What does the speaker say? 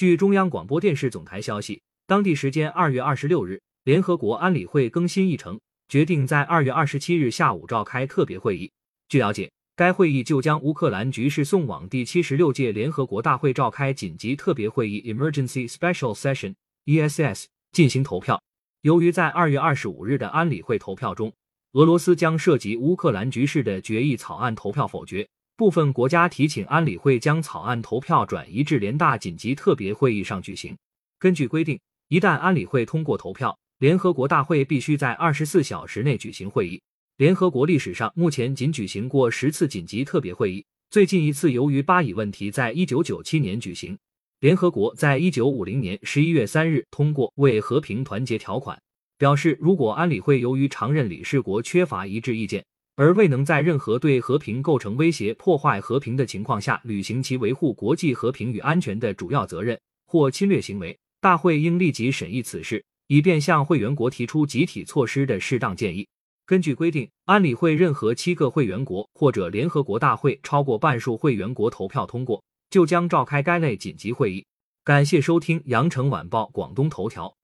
据中央广播电视总台消息，当地时间二月二十六日，联合国安理会更新议程，决定在二月二十七日下午召开特别会议。据了解，该会议就将乌克兰局势送往第七十六届联合国大会召开紧急特别会议 （Emergency Special Session，ESS） 进行投票。由于在二月二十五日的安理会投票中，俄罗斯将涉及乌克兰局势的决议草案投票否决。部分国家提请安理会将草案投票转移至联大紧急特别会议上举行。根据规定，一旦安理会通过投票，联合国大会必须在二十四小时内举行会议。联合国历史上目前仅举行过十次紧急特别会议，最近一次由于巴以问题在一九九七年举行。联合国在一九五零年十一月三日通过为和平团结条款，表示如果安理会由于常任理事国缺乏一致意见。而未能在任何对和平构成威胁、破坏和平的情况下履行其维护国际和平与安全的主要责任或侵略行为，大会应立即审议此事，以便向会员国提出集体措施的适当建议。根据规定，安理会任何七个会员国或者联合国大会超过半数会员国投票通过，就将召开该类紧急会议。感谢收听羊城晚报广东头条。